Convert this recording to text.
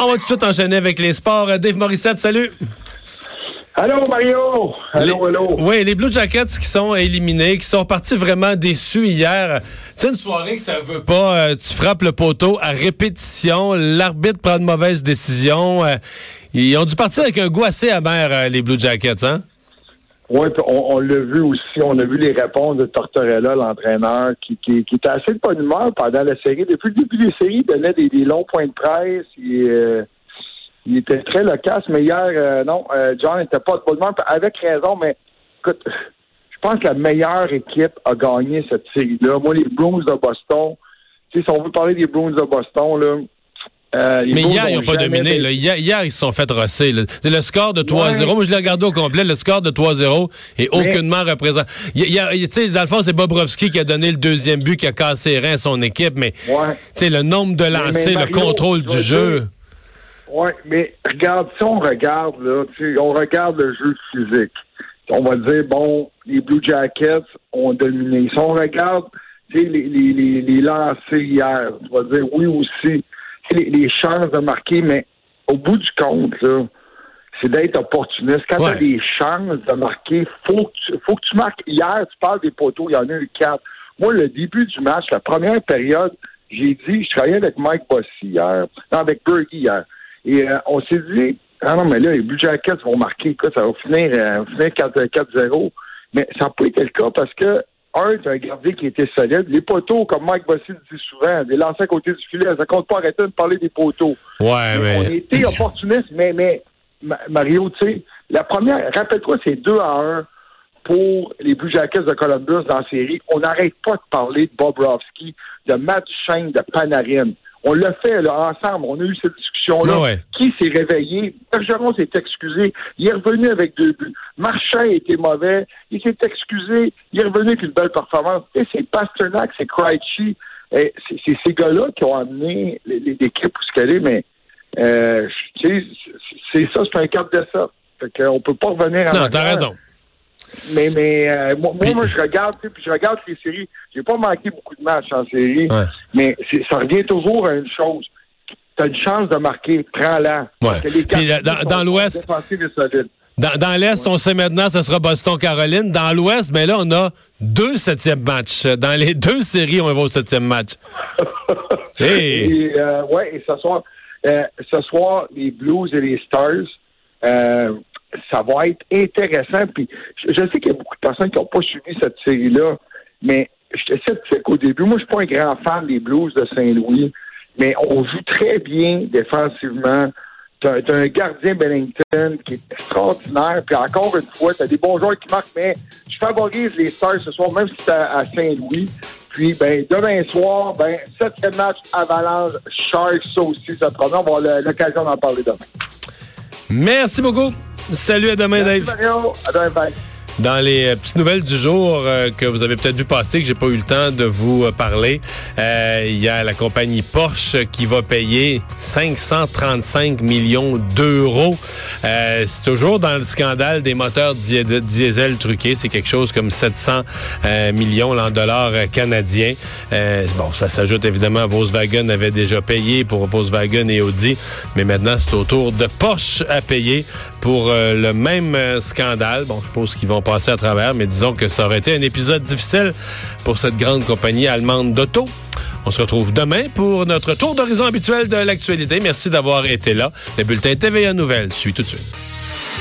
On va tout de suite enchaîner avec les sports. Dave Morissette, salut. Allô, Mario! Allô, allô! Oui, les Blue Jackets qui sont éliminés, qui sont partis vraiment déçus hier. C'est une soirée que ça veut pas. Euh, tu frappes le poteau à répétition. L'arbitre prend de mauvaises décisions. Euh, ils ont dû partir avec un goût assez amer, euh, les Blue Jackets, hein? Oui, on, on l'a vu aussi. On a vu les réponses de Tortorella, l'entraîneur, qui, qui, qui, était assez de bonne humeur pendant la série. Depuis le début des séries, il donnait des, des longs points de presse. Et, euh, il était très loquace, mais hier, euh, non, euh, John n'était pas de bonne humeur, avec raison, mais écoute, je pense que la meilleure équipe a gagné cette série-là. Moi, les Bruins de Boston, si on veut parler des Bruins de Boston, là, euh, mais hier, ils n'ont pas dominé. Là. Hier, hier, ils se sont fait rosser. Le score de 3-0, moi je l'ai regardé au complet, le score de 3-0 est aucunement représenté. Dans le fond, c'est Bobrovski qui a donné le deuxième but, qui a cassé les reins à son équipe, mais ouais. le nombre de lancers, le contrôle du jeu. Oui, mais regarde, si on regarde, là, on regarde le jeu physique. On va dire, bon, les Blue Jackets ont dominé. Si on regarde les, les, les, les lancers hier, on va dire oui aussi les, les, chances de marquer, mais au bout du compte, là, c'est d'être opportuniste. Quand ouais. tu as des chances de marquer, faut que tu, faut que tu marques. Hier, tu parles des poteaux, il y en a eu quatre. Moi, le début du match, la première période, j'ai dit, je travaillais avec Mike Bossy hier, non, avec Bergie hier. Et euh, on s'est dit, ah non, mais là, les Blue Jackets vont marquer, quoi, ça va finir, euh, finir 4-0. Mais ça n'a pas été le cas parce que un, un gardien qui était solide. Les poteaux, comme Mike Bossy le dit souvent, des lancers à côté du filet, ça compte pas arrêter de parler des poteaux. Ouais, mais... On était opportunistes, mais, mais Mario, tu sais, la première, rappelle-toi, c'est 2 à 1 pour les Blue Jackets de Columbus dans la série. On n'arrête pas de parler de Bobrovski, de Matt Shane, de Panarin. On l'a fait là, ensemble. On a eu cette discussion-là. Ouais. Qui s'est réveillé? Bergeron s'est excusé. Il est revenu avec deux buts. Marchand était mauvais. Il s'est excusé. Il est revenu avec une belle performance. Et c'est Pasternak, c'est Krejci. C'est ces gars-là qui ont amené l'équipe où ce qu'elle est, mais euh, c'est ça, c'est un cap de ça. Fait qu'on peut pas revenir à Non, t'as raison. Mais, mais euh, moi, puis, moi, je regarde, puis je regarde les séries. J'ai pas manqué beaucoup de matchs en série, ouais. mais ça revient toujours à une chose. Tu as une chance de marquer, prends-la. Ouais. Dans, dans l'Ouest. Dans, dans l'Est, ouais. on sait maintenant, ce sera Boston-Caroline. Dans l'Ouest, mais là, on a deux septièmes matchs. Dans les deux séries, on va au septième match. hey. et, euh, ouais, et ce soir, euh, ce soir, les Blues et les Stars, euh, ça va être intéressant. Puis je, sais qu'il y a beaucoup de personnes qui n'ont pas suivi cette série-là, mais j'étais sceptique au début. Moi, je suis pas un grand fan des Blues de Saint-Louis, mais on joue très bien défensivement. T'as as un gardien Bennington qui est extraordinaire. Puis encore une fois, t'as des bons joueurs qui marquent, mais je favorise les Stars ce soir, même si c'est à, à Saint-Louis. Puis, ben, demain soir, ben, septième match Avalanche Sharks, ça aussi, ça promet. On va avoir l'occasion d'en parler demain. Merci beaucoup. Salut, à demain, Merci Dave. Mario. À demain, bye. Dans les euh, petites nouvelles du jour euh, que vous avez peut-être vu passer, que j'ai pas eu le temps de vous euh, parler, il y a la compagnie Porsche qui va payer 535 millions d'euros. c'est toujours dans le scandale des moteurs di diesel truqués. C'est quelque chose comme 700 millions en dollars canadiens. bon, ça s'ajoute évidemment à Volkswagen avait déjà payé pour Volkswagen et Audi, mais maintenant c'est au tour de Porsche à payer pour le même scandale. Bon, je pense qu'ils vont passer à travers, mais disons que ça aurait été un épisode difficile pour cette grande compagnie allemande d'auto. On se retrouve demain pour notre tour d'horizon habituel de l'actualité. Merci d'avoir été là. Le bulletin TVA Nouvelles suit tout de suite.